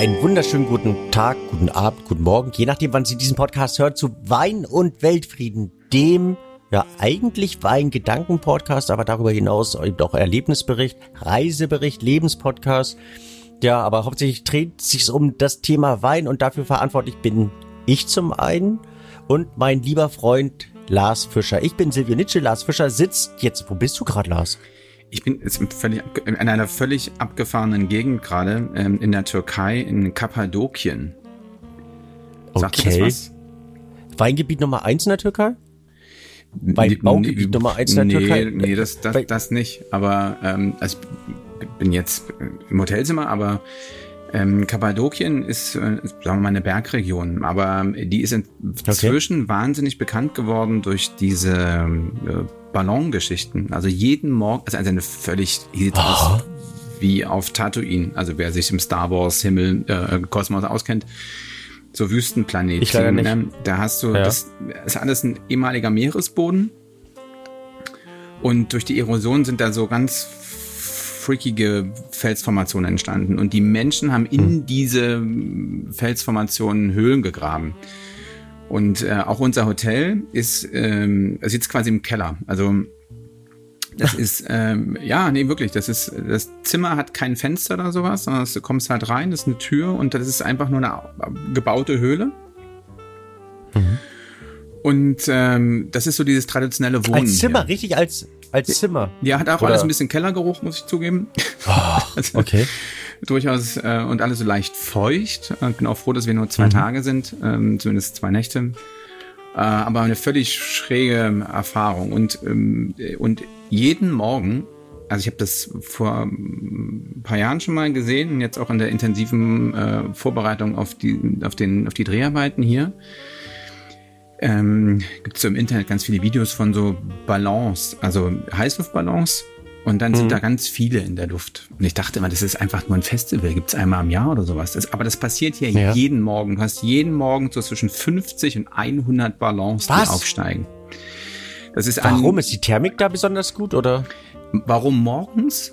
einen wunderschönen guten Tag, guten Abend, guten Morgen, je nachdem, wann Sie diesen Podcast hört, zu Wein und Weltfrieden, dem ja eigentlich Wein-Gedanken-Podcast, aber darüber hinaus eben auch Erlebnisbericht, Reisebericht, Lebenspodcast. Ja, aber hauptsächlich dreht sich um das Thema Wein und dafür verantwortlich bin ich zum einen und mein lieber Freund Lars Fischer. Ich bin Silvio Nitsche, Lars Fischer sitzt jetzt, wo bist du gerade, Lars? Ich bin jetzt völlig, in einer völlig abgefahrenen Gegend gerade, ähm, in der Türkei, in Kappadokien. Sagt okay. das was? Weingebiet Nummer eins in der Türkei? Weinbaugebiet nee, Nummer eins in der nee, Türkei? Nee, das, das, das nicht. Aber ähm, also ich bin jetzt im Hotelzimmer, aber ähm, Kappadokien ist, äh, sagen wir mal, eine Bergregion, aber die ist inzwischen okay. wahnsinnig bekannt geworden durch diese äh, Ballongeschichten. Also jeden Morgen, also eine völlig oh. wie auf Tatooine. Also wer sich im Star Wars Himmel, äh, Kosmos auskennt, so Wüstenplanet. Ich leider nicht. Ne? Da hast du, ja. das ist alles ein ehemaliger Meeresboden. Und durch die Erosion sind da so ganz freakige Felsformationen entstanden. Und die Menschen haben in hm. diese Felsformationen Höhlen gegraben. Und äh, auch unser Hotel ist, ähm, sitzt quasi im Keller. Also das ist, ähm, ja, nee, wirklich, das ist, das Zimmer hat kein Fenster oder sowas, sondern du kommst halt rein, das ist eine Tür und das ist einfach nur eine gebaute Höhle. Mhm. Und ähm, das ist so dieses traditionelle Wohnen. Als Zimmer, hier. richtig als, als Zimmer. Ja, hat auch Oder? alles ein bisschen Kellergeruch, muss ich zugeben. Oh, okay. Durchaus äh, und alles so leicht feucht. Äh, bin auch froh, dass wir nur zwei mhm. Tage sind, ähm, zumindest zwei Nächte. Äh, aber eine völlig schräge Erfahrung. Und, ähm, und jeden Morgen, also ich habe das vor ein paar Jahren schon mal gesehen jetzt auch in der intensiven äh, Vorbereitung auf die, auf, den, auf die Dreharbeiten hier. Ähm, Gibt es so im Internet ganz viele Videos von so Ballons, also Heißluftballons, und dann sind mhm. da ganz viele in der Luft. Und ich dachte immer, das ist einfach nur ein Festival. Gibt's einmal im Jahr oder sowas. Das, aber das passiert hier ja. jeden Morgen. Du hast jeden Morgen so zwischen 50 und 100 Ballons, Was? die aufsteigen. Das ist warum? Ist die Thermik da besonders gut oder? Warum morgens?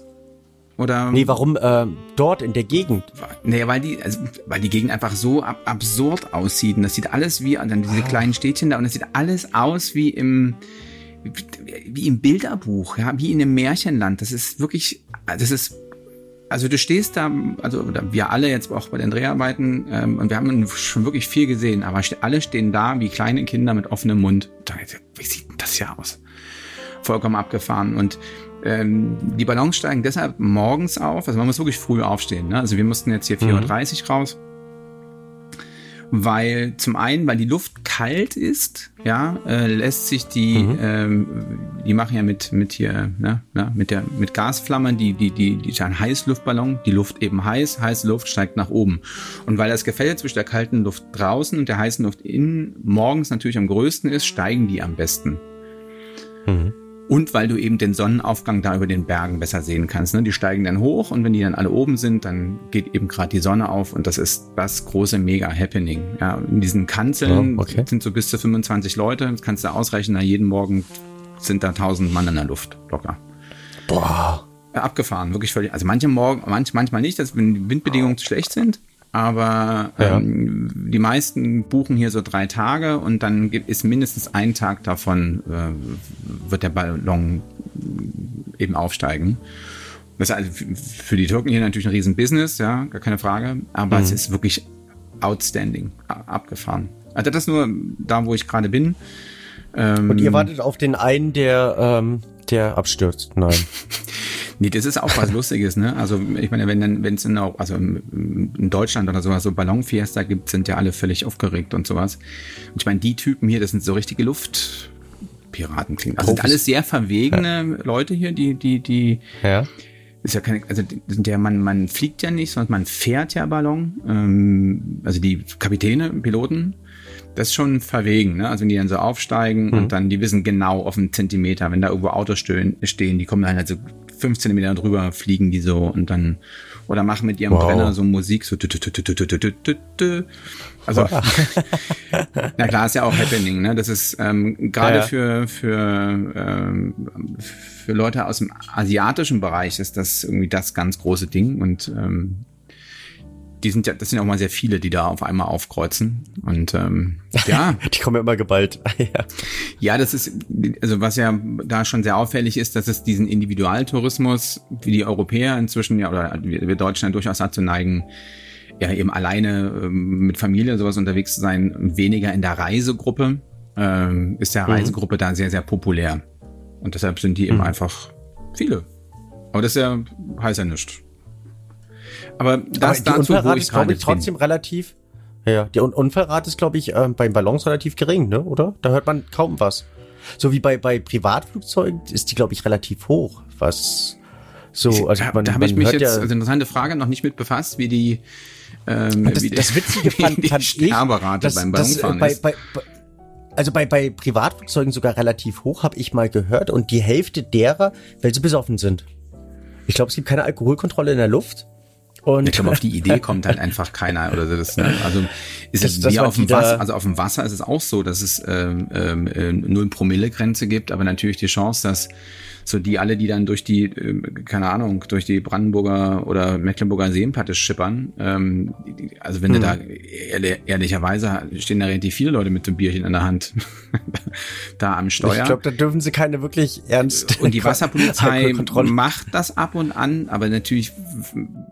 Oder? Nee, warum äh, dort in der Gegend? Nee, weil die, also, weil die Gegend einfach so ab absurd aussieht. Und das sieht alles wie, dann diese ah. kleinen Städtchen da, und das sieht alles aus wie im, wie im Bilderbuch, ja, wie in einem Märchenland. Das ist wirklich, das ist, also du stehst da, also oder wir alle jetzt auch bei den Dreharbeiten, ähm, und wir haben schon wirklich viel gesehen, aber alle stehen da wie kleine Kinder mit offenem Mund. Wie sieht denn das hier aus? Vollkommen abgefahren. Und ähm, die Ballons steigen deshalb morgens auf. Also man muss wirklich früh aufstehen. Ne? Also wir mussten jetzt hier 4.30 Uhr raus weil zum einen, weil die Luft kalt ist, ja, äh, lässt sich die, mhm. ähm, die machen ja mit mit hier, ne, ne, mit der mit Gasflammen, die die die die ein Heißluftballon, die Luft eben heiß, heiße Luft steigt nach oben und weil das Gefälle zwischen der kalten Luft draußen und der heißen Luft innen morgens natürlich am größten ist, steigen die am besten. Mhm. Und weil du eben den Sonnenaufgang da über den Bergen besser sehen kannst. Ne? Die steigen dann hoch und wenn die dann alle oben sind, dann geht eben gerade die Sonne auf und das ist das große Mega-Happening. Ja, in diesen Kanzeln oh, okay. sind so bis zu 25 Leute. Das kannst du ausrechnen, jeden Morgen sind da 1000 Mann in der Luft. Locker. Boah. abgefahren, wirklich völlig. Also manche morgen, manch, manchmal nicht, dass wenn die Windbedingungen zu schlecht sind aber ja. ähm, die meisten buchen hier so drei Tage und dann ist mindestens ein Tag davon, äh, wird der Ballon eben aufsteigen. Das ist also für die Türken hier natürlich ein Riesenbusiness, ja, gar keine Frage, aber mhm. es ist wirklich outstanding, abgefahren. Also das nur da, wo ich gerade bin. Ähm, und ihr wartet auf den einen, der, ähm, der abstürzt? Nein. Nee, das ist auch was Lustiges, ne? Also ich meine, wenn dann, wenn es in, also in Deutschland oder sowas so Ballonfiesta gibt, sind ja alle völlig aufgeregt und sowas. Und ich meine, die Typen hier, das sind so richtige Luftpiraten klingen. Also sind alles sehr verwegene ja. Leute hier, die, die, die. Ja. Ist ja keine, also ja, man, man fliegt ja nicht, sondern man fährt ja Ballon. Ähm, also die Kapitäne, Piloten, das ist schon verwegen, ne? Also wenn die dann so aufsteigen mhm. und dann, die wissen genau auf einen Zentimeter, wenn da irgendwo Autos stehen, stehen die kommen dann halt so fünf Zentimeter drüber fliegen die so und dann oder machen mit ihrem wow. Brenner so Musik so also na klar ist ja auch Happening ne das ist ähm, gerade ja. für für ähm, für Leute aus dem asiatischen Bereich ist das irgendwie das ganz große Ding und ähm, die sind ja, das sind auch mal sehr viele, die da auf einmal aufkreuzen. Und ähm, ja. die kommen ja immer geballt. ja. ja, das ist, also was ja da schon sehr auffällig ist, dass es diesen Individualtourismus, wie die Europäer inzwischen ja, oder wir Deutschen durchaus dazu neigen, ja eben alleine ähm, mit Familie sowas unterwegs zu sein, weniger in der Reisegruppe, ähm, ist der mhm. Reisegruppe da sehr, sehr populär. Und deshalb sind die eben mhm. einfach viele. Aber das ist ja, heißt ja nichts. Aber das Aber dazu, wo ich ist, glaube ich, trotzdem bin. relativ. Ja, die Unfallrate ist, glaube ich, äh, beim Ballons relativ gering, ne? Oder? Da hört man kaum was. So wie bei, bei Privatflugzeugen ist die, glaube ich, relativ hoch. Was so, also da, man, da habe ich mich jetzt, ja, also interessante Frage, noch nicht mit befasst, wie die, ähm, das, wie das Witzige fand, die fand Sterberate ich, beim Ballonfahren das, äh, bei, bei, also bei, bei Privatflugzeugen sogar relativ hoch, habe ich mal gehört. Und die Hälfte derer, weil sie besoffen sind. Ich glaube, es gibt keine Alkoholkontrolle in der Luft. Und ich glaube, auf die Idee kommt halt einfach keiner oder so. Das, ne? Also ist das, es das wie auf dem Wasser, also auf dem Wasser ist es auch so, dass es ähm, ähm, äh, null Promille Grenze gibt, aber natürlich die Chance, dass so die alle, die dann durch die, äh, keine Ahnung, durch die Brandenburger oder Mecklenburger Seenplatte schippern, ähm, also wenn hm. du da ehrlich, ehrlicherweise stehen da relativ viele Leute mit dem Bierchen in der Hand da am Steuer. Ich glaube, da dürfen sie keine wirklich ernst. Und die Wasserpolizei macht das ab und an, aber natürlich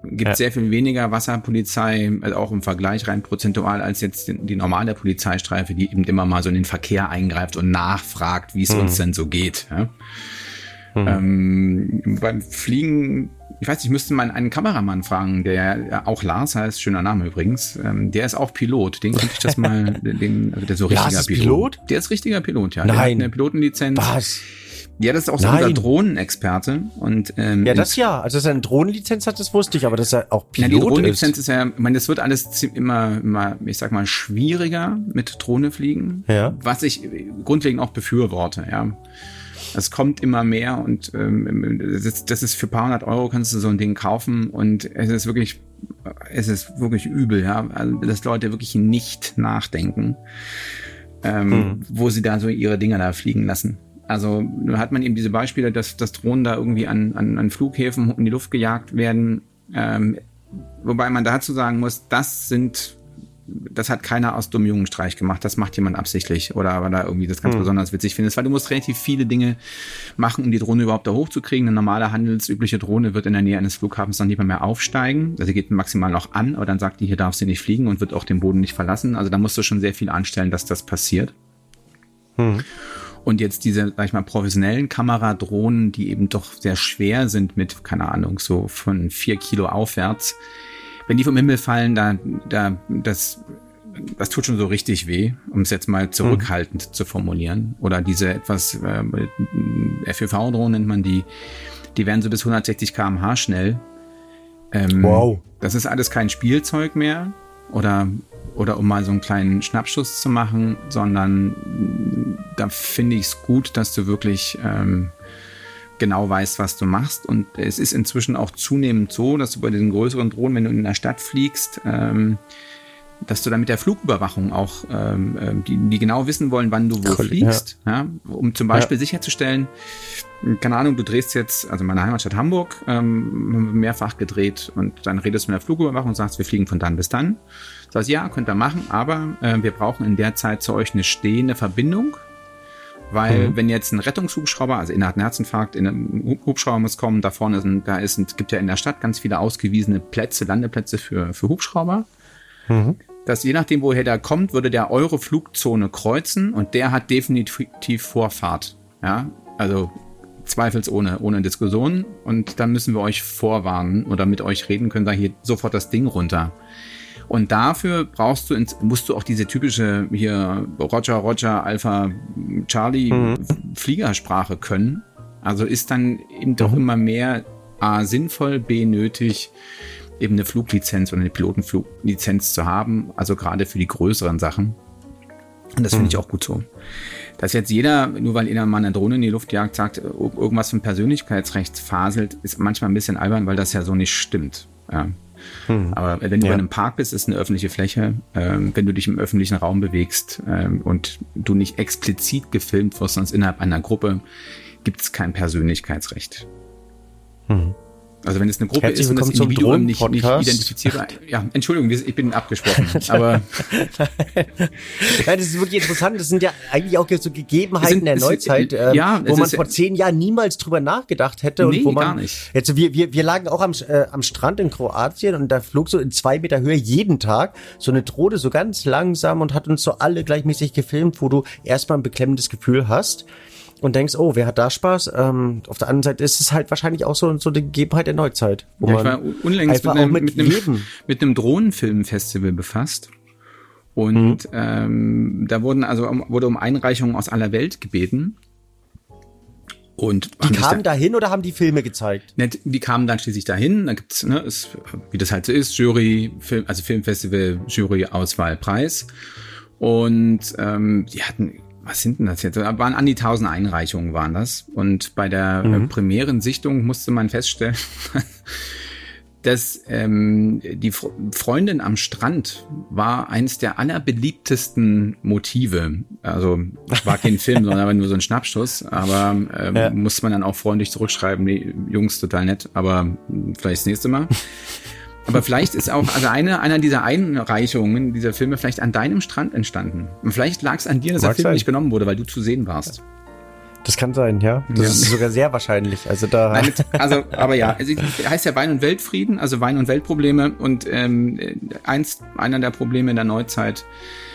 gibt es ja. sehr viel weniger Wasserpolizei, also auch im Vergleich rein prozentual als jetzt die, die normale Polizeistreife, die eben immer mal so in den Verkehr eingreift und nachfragt, wie es hm. uns denn so geht. Ja? Mhm. Ähm, beim Fliegen, ich weiß nicht, ich müsste mal einen Kameramann fragen, der auch Lars heißt, schöner Name übrigens, ähm, der ist auch Pilot. Den könnte ich das mal, den, also der so richtiger Lars Pilot. Pilot. Der ist richtiger Pilot, ja. Nein. Der hat eine Pilotenlizenz. Was? Ja, das ist auch so Nein. unser Drohnenexperte. Und, ähm, ja, das ja. Also, dass er eine Drohnenlizenz hat, das wusste ich, aber dass er auch Pilot ja, die Drohnenlizenz ist. ist ja, ich meine, das wird alles immer, immer, ich sag mal, schwieriger mit Drohne fliegen. Ja. Was ich grundlegend auch befürworte, ja. Es kommt immer mehr und ähm, das, ist, das ist für paar hundert Euro kannst du so ein Ding kaufen und es ist wirklich, es ist wirklich übel, ja, also, dass Leute wirklich nicht nachdenken, ähm, hm. wo sie da so ihre Dinger da fliegen lassen. Also hat man eben diese Beispiele, dass, dass Drohnen da irgendwie an, an, an Flughäfen in die Luft gejagt werden. Ähm, wobei man dazu sagen muss, das sind das hat keiner aus dumm Jungenstreich gemacht, das macht jemand absichtlich oder weil er irgendwie das ganz hm. besonders witzig findet, weil du musst relativ viele Dinge machen, um die Drohne überhaupt da hochzukriegen. Eine normale handelsübliche Drohne wird in der Nähe eines Flughafens dann nicht mehr, mehr aufsteigen. Also sie geht maximal noch an, aber dann sagt die, hier darf sie nicht fliegen und wird auch den Boden nicht verlassen. Also da musst du schon sehr viel anstellen, dass das passiert. Hm. Und jetzt diese, sag ich mal, professionellen Kameradrohnen, die eben doch sehr schwer sind mit, keine Ahnung, so von vier Kilo aufwärts, wenn die vom Himmel fallen, da, da, das, das tut schon so richtig weh, um es jetzt mal zurückhaltend mhm. zu formulieren. Oder diese etwas, äh, FEV-Drohnen nennt man die, die werden so bis 160 kmh schnell. Ähm, wow. Das ist alles kein Spielzeug mehr. Oder, oder um mal so einen kleinen Schnappschuss zu machen, sondern da finde ich es gut, dass du wirklich ähm, genau weißt, was du machst. Und es ist inzwischen auch zunehmend so, dass du bei diesen größeren Drohnen, wenn du in der Stadt fliegst, ähm, dass du dann mit der Flugüberwachung auch, ähm, ähm die, die genau wissen wollen, wann du wo cool, fliegst, ja. ja. um zum Beispiel ja. sicherzustellen, keine Ahnung, du drehst jetzt, also meine Heimatstadt Hamburg, ähm, mehrfach gedreht und dann redest du mit der Flugüberwachung und sagst, wir fliegen von dann bis dann. Sagst, ja, könnt ihr machen, aber äh, wir brauchen in der Zeit zu euch eine stehende Verbindung weil mhm. wenn jetzt ein Rettungshubschrauber, also innerhalb Herzinfarkt, in einem Hubschrauber muss kommen, da vorne sind, da ist, gibt ja in der Stadt ganz viele ausgewiesene Plätze, Landeplätze für, für Hubschrauber. Mhm. Dass je nachdem, woher der kommt, würde der eure Flugzone kreuzen und der hat definitiv Vorfahrt. Ja, also zweifelsohne, ohne Diskussion. Und dann müssen wir euch vorwarnen oder mit euch reden können, sagen hier sofort das Ding runter. Und dafür brauchst du, ins, musst du auch diese typische hier Roger, Roger, Alpha, Charlie mhm. Fliegersprache können. Also ist dann eben doch mhm. immer mehr A sinnvoll, B nötig, eben eine Fluglizenz oder eine Pilotenfluglizenz zu haben. Also gerade für die größeren Sachen. Und das finde ich mhm. auch gut so. Dass jetzt jeder, nur weil jeder mal eine Drohne in die Luft jagt, sagt, irgendwas von Persönlichkeitsrecht faselt, ist manchmal ein bisschen albern, weil das ja so nicht stimmt. Ja. Hm. Aber wenn du ja. in einem Park bist, ist eine öffentliche Fläche. Ähm, wenn du dich im öffentlichen Raum bewegst ähm, und du nicht explizit gefilmt wirst, sonst innerhalb einer Gruppe, gibt es kein Persönlichkeitsrecht. Hm. Also wenn es eine Gruppe Herzlich ist und das Individuum nicht, nicht identifizierbar. Ja, Entschuldigung, ich bin abgesprochen. aber Ja, das ist wirklich interessant. Das sind ja eigentlich auch so Gegebenheiten sind- der es- Neuzeit, äh, ähm, ja, wo man ist- vor zehn Jahren niemals drüber nachgedacht hätte Nee, und wo man gar nicht. jetzt wir wir wir lagen auch am äh, am Strand in Kroatien und da flog so in zwei Meter Höhe jeden Tag so eine Drohne so ganz langsam und hat uns so alle gleichmäßig gefilmt, wo du erstmal ein beklemmendes Gefühl hast. Und denkst, oh, wer hat da Spaß? Ähm, auf der anderen Seite ist es halt wahrscheinlich auch so, so eine Gegebenheit der Neuzeit. Wo Ja, ich war unlängst mit einem, mit mit, einem, mit einem Drohnenfilmfestival befasst. Und ähm, da wurden also um, wurde um Einreichungen aus aller Welt gebeten. Und Die kamen da, dahin oder haben die Filme gezeigt? ne, die kamen dann schließlich dahin. Da gibt's, ne, ist, wie das halt so ist, Jury, Film, also Filmfestival, Jury, Auswahl, Preis. Und ähm, die hatten, was sind denn das jetzt? Da waren an die tausend Einreichungen waren das. Und bei der äh, Premierensichtung musste man feststellen, dass ähm, die Fre- Freundin am Strand war eins der allerbeliebtesten Motive. Also war kein Film, sondern nur so ein Schnappschuss. Aber ähm, Ja. muss man dann auch freundlich zurückschreiben, nee, Jungs, total nett, aber mh, vielleicht das nächste Mal. Aber vielleicht ist auch, also eine, einer dieser Einreichungen dieser Filme vielleicht an deinem Strand entstanden. Und vielleicht lag es an dir, dass der Mag Film sein. nicht genommen wurde, weil du zu sehen warst. Das kann sein, ja. Das Ja. ist sogar sehr wahrscheinlich. Also da. Nein, also, aber ja, es heißt ja Wein und Weltfrieden, also Wein und Weltprobleme. Und ähm, eins, einer der Probleme in der Neuzeit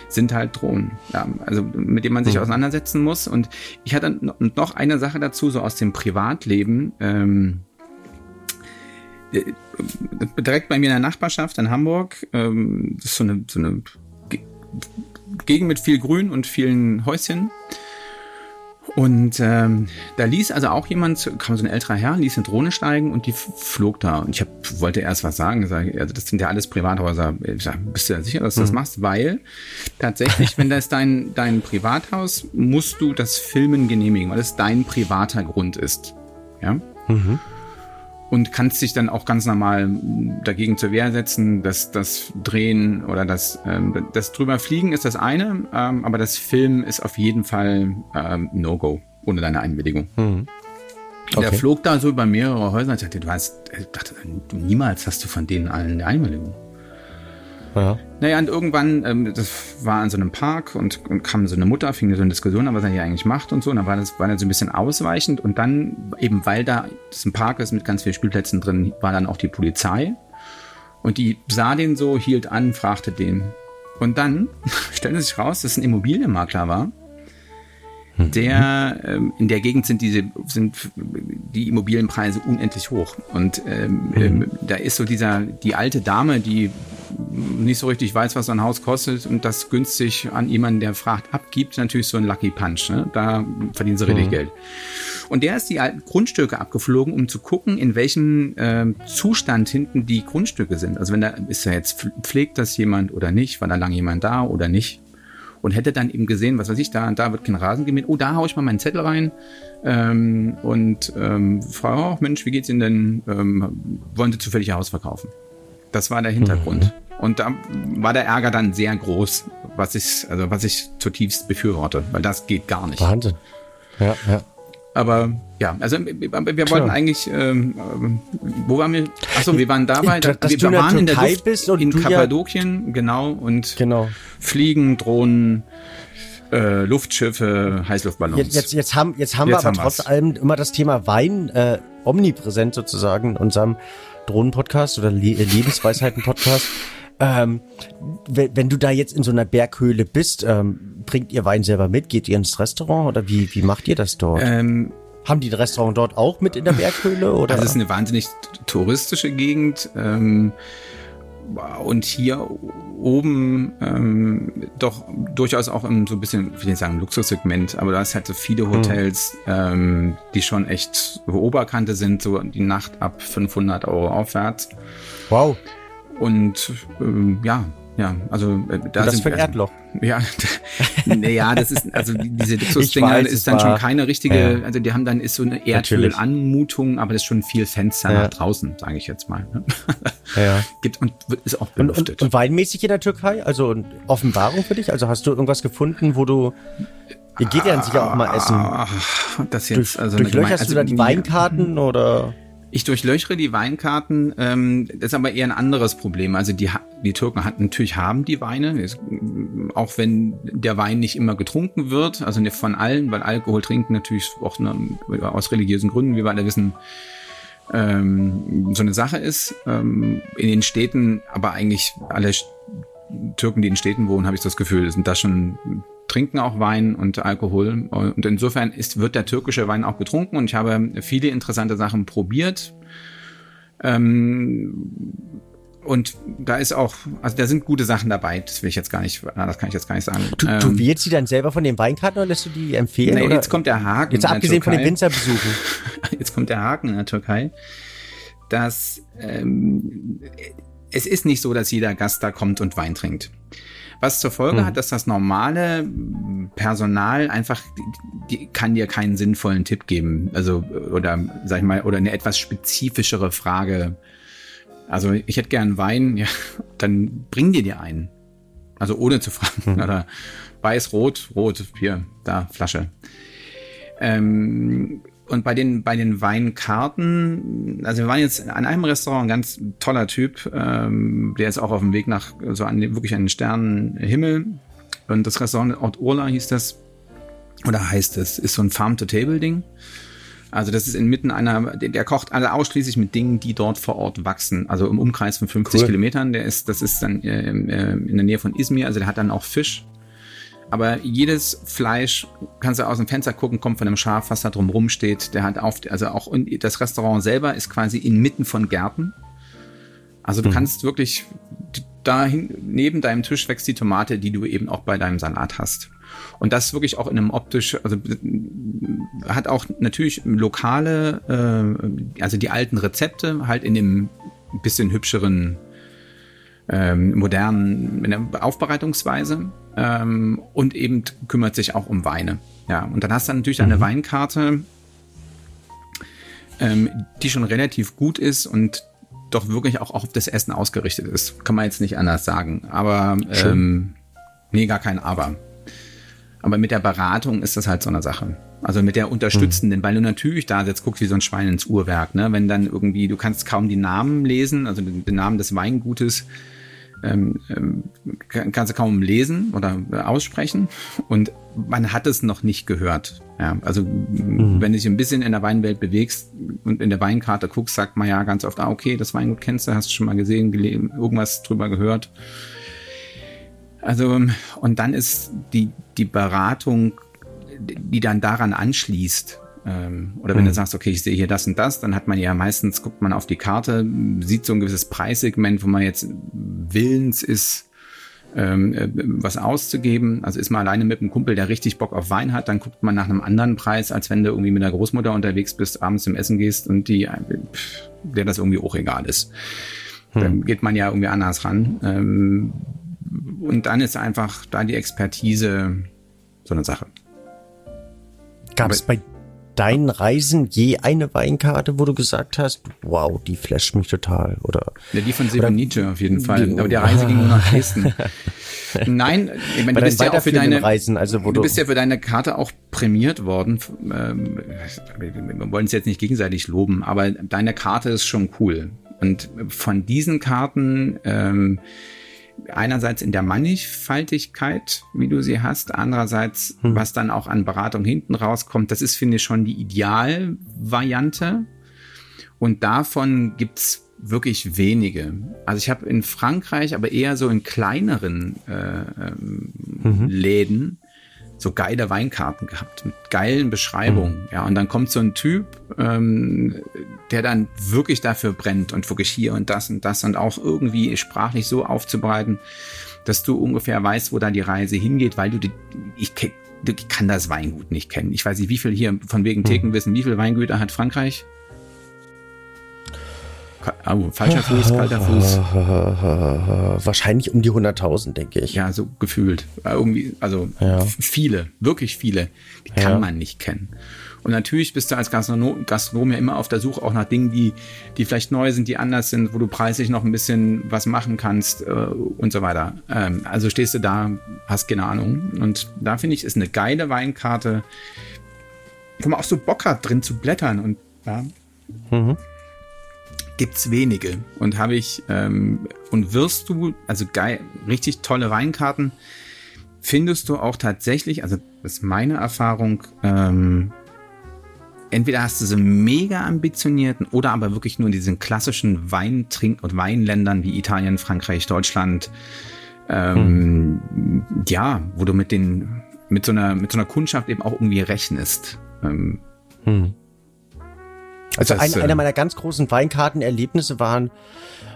sind halt Drohnen, ja, also mit dem man sich auseinandersetzen muss. Und ich hatte no- noch eine Sache dazu, so aus dem Privatleben. Ähm, äh, direkt bei mir in der Nachbarschaft in Hamburg, ähm, das ist so eine, so eine Ge- Gegend mit viel Grün und vielen Häuschen. Und ähm, da ließ also auch jemand, kam so ein älterer Herr, ließ eine Drohne steigen und die flog da. Und ich hab, wollte erst was sagen. Sag, also das sind ja alles Privathäuser. Ich sag, bist du da sicher, dass du das machst? Weil tatsächlich, wenn das dein, dein Privathaus, musst du das Filmen genehmigen, weil es dein privater Grund ist. Ja? Und kannst dich dann auch ganz normal dagegen zur Wehr setzen, dass das Drehen oder das, ähm, das drüber fliegen ist das eine, ähm, aber das Filmen ist auf jeden Fall ähm, No-Go, ohne deine Einwilligung. Der Okay. flog da so über mehrere Häuser. Ich dachte, du hast, ich dachte, niemals hast du von denen allen eine Einwilligung. ja. Naja, und irgendwann, ähm, das war in so einem Park und, und kam so eine Mutter, fing so eine Diskussion an, was er hier eigentlich macht und so. Und dann war das, war das so ein bisschen ausweichend. Und dann, eben weil da das ein Park ist mit ganz vielen Spielplätzen drin, war dann auch die Polizei. Und die sah den so, hielt an, fragte den. Und dann stellte sich raus, dass es ein Immobilienmakler war, der ähm, in der Gegend sind diese sind die Immobilienpreise unendlich hoch und ähm, ähm, da ist so dieser die alte Dame, die nicht so richtig weiß, was so ein Haus kostet und das günstig an jemanden, der fragt, abgibt, natürlich so ein Lucky Punch. Ne? Da verdienen sie richtig Geld. Und der ist die alten Grundstücke abgeflogen, um zu gucken, in welchem ähm, Zustand hinten die Grundstücke sind. Also wenn da ist da jetzt pflegt das jemand oder nicht, war da lang jemand da oder nicht und hätte dann eben gesehen, was weiß ich, da da wird kein Rasen gemäht. Oh, da hau ich mal meinen Zettel rein ähm, und ähm, frage, oh, Mensch, wie geht's Ihnen denn? Ähm, wollen Sie zufällig Ihr Haus verkaufen? Das war der Hintergrund. Und da war der Ärger dann sehr groß, was ich, also was ich zutiefst befürworte, weil das geht gar nicht. Wahnsinn. Ja, ja. Aber ja, also wir, wir wollten eigentlich, ähm, ähm, wo waren wir? Achso, wir waren dabei, Dass wir, du waren in der Luft, bist und in du ja- Kappadokien, genau, und Genau. Fliegen, Drohnen, äh, Luftschiffe, Heißluftballons. Jetzt, jetzt, jetzt haben, jetzt haben Jetzt wir aber haben trotz wir's. allem immer das Thema Wein äh, omnipräsent sozusagen in unserem Drohnen-Podcast oder Le äh, Lebensweisheiten-Podcast. Ähm, wenn, wenn du da jetzt in so einer Berghöhle bist, ähm, bringt ihr Wein selber mit? Geht ihr ins Restaurant oder wie, wie macht ihr das dort? ähm, Haben die ein Restaurant dort auch mit in der Berghöhle oder? Also es ist eine wahnsinnig touristische Gegend. Ähm, und hier oben ähm, doch durchaus auch im so ein bisschen, ich will nicht sagen Luxussegment, aber da ist halt so viele Hotels, ähm, die schon echt Oberkante sind, so die Nacht ab 500 Euro aufwärts. wow, Und ähm, ja, ja, also äh, da das sind für ein wir- Erdloch. Ja, naja, das ist, also die- diese es ist dann schon keine richtige, Ja. also die haben dann ist so eine. Erdölanmutung, aber das ist schon viel Fenster Ja. nach draußen, sage ich jetzt mal. Ne? Ja. Gibt und ist auch Und, belüftet. und, und weinmäßig in der Türkei? Also und Offenbarung für dich? Also hast du irgendwas gefunden, wo du Ihr geht ja sicher auch mal essen. Ah, das jetzt, Durch, also durchlöcherst Geme- du da die also, Weinkarten oder? Ich durchlöchere die Weinkarten, ähm, das ist aber eher ein anderes Problem. Also die, die Türken hat, natürlich haben die Weine, auch wenn der Wein nicht immer getrunken wird, also nicht von allen, weil Alkohol trinken natürlich auch ne, aus religiösen Gründen, wie wir alle wissen, ähm, so eine Sache ist. Ähm, in den Städten, aber eigentlich alle Türken, die in Städten wohnen, habe ich das Gefühl, sind da schon trinken auch Wein und Alkohol. Und insofern ist, wird der türkische Wein auch getrunken und ich habe viele interessante Sachen probiert. Ähm, und da ist auch, also da sind gute Sachen dabei. Das will ich jetzt gar nicht, das kann ich jetzt gar nicht sagen. Du, du ähm, wählst die dann selber von den Weinkarten oder lässt du die empfehlen? Nee, jetzt kommt der Haken. Jetzt abgesehen von den Winzerbesuchen. Jetzt kommt der Haken in der Türkei, dass ähm, es ist nicht so, dass jeder Gast da kommt und Wein trinkt. Was zur Folge hm. hat, dass das normale Personal einfach die, kann dir keinen sinnvollen Tipp geben. Also, oder sag ich mal, oder eine etwas spezifischere Frage. Also, ich hätte gern Wein, ja, dann bring dir dir einen. Also ohne zu fragen. Hm. Oder weiß, rot, rot, hier, da, Flasche. Ähm, und bei den, bei den Weinkarten, also wir waren jetzt an einem Restaurant, ein ganz toller Typ, ähm, der ist auch auf dem Weg nach, so an wirklich einen Sternenhimmel. Und das Restaurant Ort Urla hieß das, oder heißt es, ist so ein Farm-to-Table-Ding. Also das ist inmitten einer, der kocht alle ausschließlich mit Dingen, die dort vor Ort wachsen. Also im Umkreis von 50 cool. Kilometern. Der ist, das ist dann äh, äh, in der Nähe von Izmir. Also der hat dann auch Fisch. Aber jedes Fleisch, kannst du aus dem Fenster gucken, kommt von einem Schaf, was da drumrum steht. Der hat auf, also auch das Restaurant selber ist quasi inmitten von Gärten. Also du mhm. kannst wirklich dahin, neben deinem Tisch wächst die Tomate, die du eben auch bei deinem Salat hast. Und das wirklich auch in einem optisch, also hat auch natürlich lokale, äh, also die alten Rezepte halt in dem bisschen hübscheren, ähm, modernen Aufbereitungsweise ähm, und eben kümmert sich auch um Weine. Ja, und dann hast du natürlich eine mhm. Weinkarte, ähm, die schon relativ gut ist und doch wirklich auch, auch auf das Essen ausgerichtet ist. Kann man jetzt nicht anders sagen. Aber ähm, nee, gar kein Aber. Aber mit der Beratung ist das halt so eine Sache. Also mit der unterstützenden, mhm. weil du natürlich da jetzt guckst wie so ein Schwein ins Uhrwerk, ne? Wenn dann irgendwie, du kannst kaum die Namen lesen, also den Namen des Weingutes, ähm, ähm, kannst du kaum lesen oder aussprechen und man hat es noch nicht gehört. Ja, also mhm. wenn du dich ein bisschen in der Weinwelt bewegst und in der Weinkarte guckst, sagt man ja ganz oft, ah, okay, das Weingut kennst du, hast du schon mal gesehen, irgendwas drüber gehört. Also, und dann ist die, die Beratung, die dann daran anschließt, ähm, oder wenn mhm. du sagst, okay, ich sehe hier das und das, dann hat man ja meistens, guckt man auf die Karte, sieht so ein gewisses Preissegment, wo man jetzt willens ist, ähm, äh, was auszugeben. Also ist man alleine mit einem Kumpel, der richtig Bock auf Wein hat, dann guckt man nach einem anderen Preis, als wenn du irgendwie mit der Großmutter unterwegs bist, abends zum Essen gehst und die, pff, der das irgendwie auch egal ist. Hm. Dann geht man ja irgendwie anders ran. Ähm, und dann ist einfach da die Expertise so eine Sache. Gab es bei deinen Reisen je eine Weinkarte, wo du gesagt hast, wow, die flasht mich total? Oder, ja, die von Seven Nietzsche auf jeden Fall. Die, Aber die Reise ging nur nach Dresden. Nein, ich meine, du bist ja auch für deine Reisen, also wo du, du bist ja für deine Karte auch prämiert worden. Ähm, wir wollen es jetzt nicht gegenseitig loben, aber deine Karte ist schon cool. Und von diesen Karten ähm, einerseits in der Mannigfaltigkeit, wie du sie hast, andererseits, hm. was dann auch an Beratung hinten rauskommt, das ist, finde ich, schon die Idealvariante. Und davon gibt's wirklich wenige. Also ich habe in Frankreich, aber eher so in kleineren äh, ähm, mhm. Läden, so geile Weinkarten gehabt mit geilen Beschreibungen. Mhm. Ja, und dann kommt so ein Typ, ähm, der dann wirklich dafür brennt und wirklich hier und das und das und auch irgendwie sprachlich so aufzubereiten, dass du ungefähr weißt, wo da die Reise hingeht, weil du die, ich, ich kann das Weingut nicht kennen. Ich weiß nicht, wie viel hier von wegen Theken mhm. wissen, wie viele Weingüter hat Frankreich? Oh, falscher Fuß, kalter Fuß. Wahrscheinlich um die 100.000, denke ich. Ja, so gefühlt. Äh, irgendwie, also ja. viele, wirklich viele. Die kann ja. man nicht kennen. Und natürlich bist du als Gastronom, Gastronom ja immer auf der Suche auch nach Dingen, die, die vielleicht neu sind, die anders sind, wo du preislich noch ein bisschen was machen kannst äh, und so weiter. Ähm, also stehst du da, hast keine Ahnung. Und da finde ich, ist eine geile Weinkarte, wo man auch so Bock hat, drin zu blättern und ja. Mhm. Gibt's wenige und habe ich ähm, und wirst du also geil richtig tolle Weinkarten findest du auch tatsächlich also das ist meine Erfahrung ähm, entweder hast du so mega ambitionierten oder aber wirklich nur in diesen klassischen Weintrink- und Weinländern wie Italien, Frankreich, Deutschland, ähm, hm. ja, wo du mit den, mit so einer, mit so einer Kundschaft eben auch irgendwie rechnest. Ähm, hm. Also das, ein, einer meiner ganz großen Weinkartenerlebnisse waren,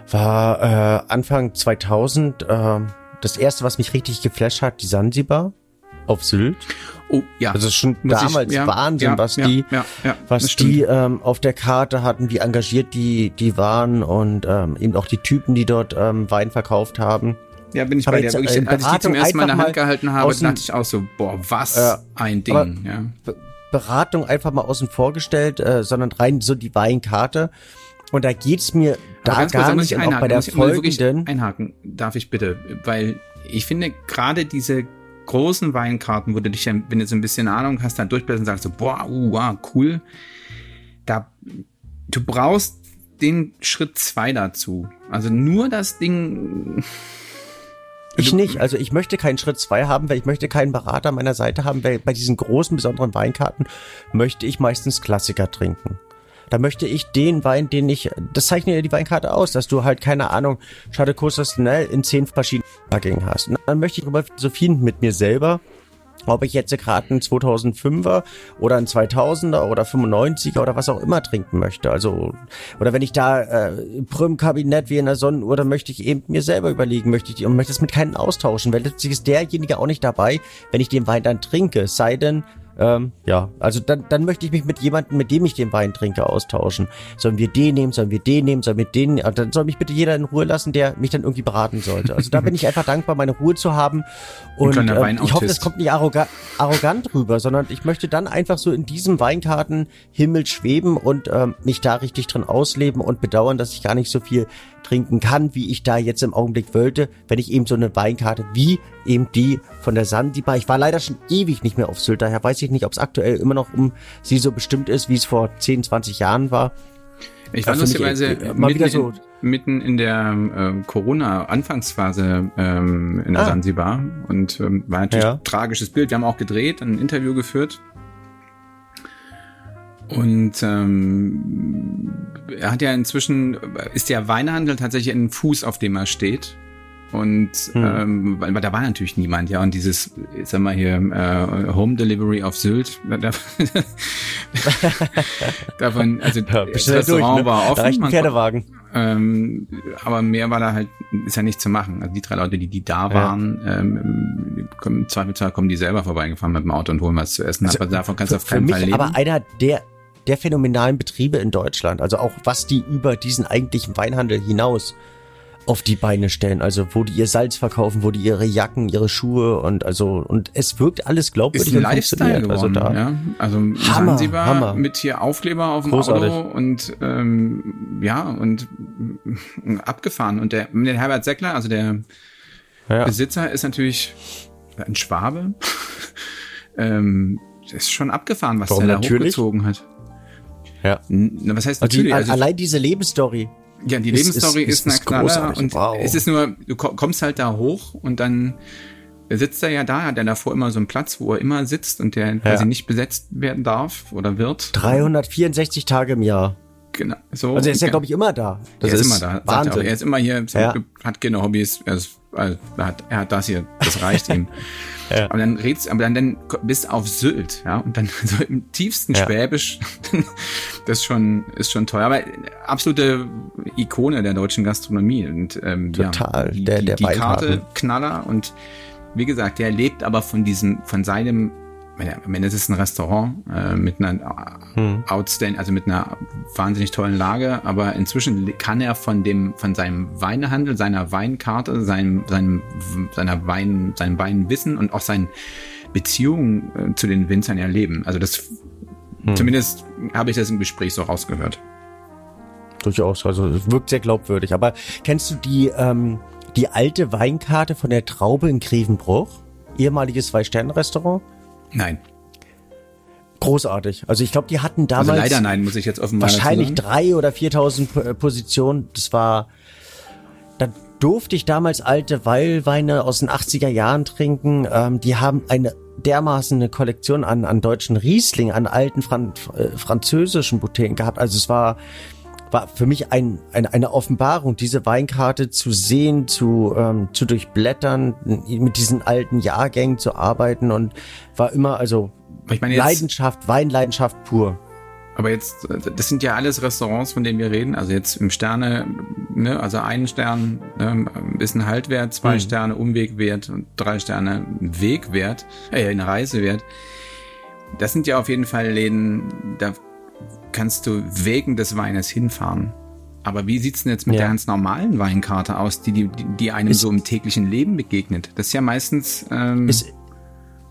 war äh, Anfang 2000 äh, das erste, was mich richtig geflasht hat, die Sansibar auf Sylt. Oh, ja. Also schon Muss damals ich, ja, Wahnsinn, ja, was ja, die, was die ähm, auf der Karte hatten, wie engagiert die, die waren und ähm, eben auch die Typen, die dort ähm, Wein verkauft haben. Ja, bin ich aber bei dir. Wirklich, äh, als ich die zum ersten Mal in der Hand gehalten habe, dachte ich auch so, boah, was äh, ein Ding. Ja. Beratung einfach mal außen vor gestellt, äh, sondern rein so die Weinkarte. Und da geht's mir da gar kurz, nicht. Einhaken, auch bei der folgenden. Einhaken, darf ich bitte, weil ich finde gerade diese großen Weinkarten, wo du dich, wenn du so ein bisschen Ahnung hast, dann durchblätterst und sagst so, boah, uh, wow, cool. Da, du brauchst den Schritt zwei dazu. Also nur das Ding. Ich nicht. Also ich möchte keinen Schritt zwei haben, weil ich möchte keinen Berater an meiner Seite haben, weil bei diesen großen, besonderen Weinkarten möchte ich meistens Klassiker trinken. Da möchte ich den Wein, den ich, das zeichnet ja die Weinkarte aus, dass du halt, keine Ahnung, Schade Costa in zehn verschiedenen Packungen hast. Und dann möchte ich darüber philosophieren mit mir selber, ob ich jetzt gerade einen 2005er oder einen 2000er oder 95er oder was auch immer trinken möchte. Also, oder wenn ich da äh, Prüm-Kabinett wie in der Sonnenuhr, dann möchte ich eben mir selber überlegen, möchte ich und möchte es mit keinem austauschen, weil letztlich ist derjenige auch nicht dabei, wenn ich den Wein dann trinke. sei denn, ähm, ja, also dann, dann möchte ich mich mit jemandem, mit dem ich den Wein trinke, austauschen. Sollen wir den nehmen, sollen wir den nehmen, sollen wir den, also dann soll mich bitte jeder in Ruhe lassen, der mich dann irgendwie beraten sollte. Also da bin ich einfach dankbar, meine Ruhe zu haben. Und äh, ich hoffe, das kommt nicht arroga arrogant rüber, sondern ich möchte dann einfach so in diesem Weinkartenhimmel schweben und ähm, mich da richtig drin ausleben und bedauern, dass ich gar nicht so viel trinken kann, wie ich da jetzt im Augenblick wollte, wenn ich eben so eine Weinkarte wie eben die von der Sandibar. Ich war leider schon ewig nicht mehr auf Sylt, daher weiß ich nicht, ob es aktuell immer noch um sie so bestimmt ist, wie es vor 10, 20 Jahren war. Ich war lustigerweise äh, mitten, so. in, mitten in der äh, Corona-Anfangsphase ähm, in der ah. Sansibar und ähm, war natürlich ja. ein tragisches Bild. Wir haben auch gedreht, ein Interview geführt und ähm, er hat ja inzwischen, ist der Weinhandel tatsächlich ein Fuß, auf dem er steht. Und hm. ähm, weil, weil da war natürlich niemand, ja. Und dieses, ich sag mal hier, äh, Home Delivery auf Sylt, da, davon, also ja, das Restaurant durch, ne? war offen. Da Pferdewagen. Ähm, aber mehr war da halt, ist ja nicht zu machen. Also die drei Leute, die, die da waren, ja. ähm, im Zweifelsfall kommen die selber vorbeigefahren mit dem Auto und holen was zu essen. Also aber davon kannst du auf keinen Fall leben. Aber einer der der phänomenalen Betriebe in Deutschland. Also auch was die über diesen eigentlichen Weinhandel hinaus auf die Beine stellen. Also wo die ihr Salz verkaufen, wo die ihre Jacken, ihre Schuhe und also und es wirkt alles glaubwürdig ist ein Lifestyle geworden, also da ja. Also Hammer, Sansibar Hammer. mit hier Aufkleber auf dem Großartig. Auto und ähm, ja und abgefahren und der, der Herbert Seckler, also der ja. Besitzer ist natürlich ein Schwabe. ähm, ist schon abgefahren, was Warum der da natürlich? hochgezogen hat. Ja. Na, was heißt natürlich? Also, allein diese Lebensstory. Ja, die Lebensstory ist, ist, ist, ist eine Knaller und wow. es ist nur, du kommst halt da hoch und dann sitzt er ja da, hat er davor immer so einen Platz, wo er immer sitzt und der quasi nicht besetzt werden darf oder wird. 364 Tage im Jahr. Genau. So, also er ist ja, glaube ich, immer da. Das er ist, ist immer da. Wahnsinn. Er, er ist immer hier, ja. hat keine Hobbys, er, ist, also, er, hat, er hat das hier, das reicht ihm. Ja. Aber dann redst, aber dann, dann bist du auf Sylt, ja, und dann so im tiefsten ja. Schwäbisch, das ist schon, ist schon toll. Aber absolute Ikone der deutschen Gastronomie und ähm, total. Ja, die, der, der die, die Karte Knaller und wie gesagt, der lebt aber von diesem, von seinem am Ende ist es ein Restaurant äh, mit einer hm. outstanding, also mit einer wahnsinnig tollen Lage, aber inzwischen kann er von dem, von seinem Weinehandel, seiner Weinkarte, seinem, seinem, seiner Wein, seinem Weinwissen und auch seinen Beziehungen äh, zu den Winzern erleben. Also das, hm. zumindest habe ich das im Gespräch so rausgehört. Durchaus, also es wirkt sehr glaubwürdig. Aber kennst du die, ähm, die alte Weinkarte von der Traube in Grevenbruch? Ehemaliges Zwei-Sterne-Restaurant? Nein. großartig. Also ich glaube, die hatten damals also leider nein, muss ich jetzt offenbar wahrscheinlich drei oder 4.000 Positionen. Das war, da durfte ich damals alte Weilweine aus den 80er Jahren trinken. Ähm, die haben eine dermaßen eine Kollektion an, an deutschen Riesling, an alten Fran äh, französischen Bouteillen gehabt. Also es war, war für mich ein, ein, eine Offenbarung, diese Weinkarte zu sehen, zu, ähm, zu durchblättern, mit diesen alten Jahrgängen zu arbeiten und war immer, also ich meine jetzt, Leidenschaft, Weinleidenschaft pur. Aber jetzt, das sind ja alles Restaurants, von denen wir reden. Also jetzt im Sterne, ne, also einen Stern ne, ist ein Haltwert, zwei hm. Sterne Umwegwert und drei Sterne Wegwert, äh, eine Reisewert. Das sind ja auf jeden Fall Läden, da kannst du wegen des Weines hinfahren. Aber wie sieht's denn jetzt mit ja. der ganz normalen Weinkarte aus, die, die, die einem ist, so im täglichen Leben begegnet? Das ist ja meistens ähm, ist,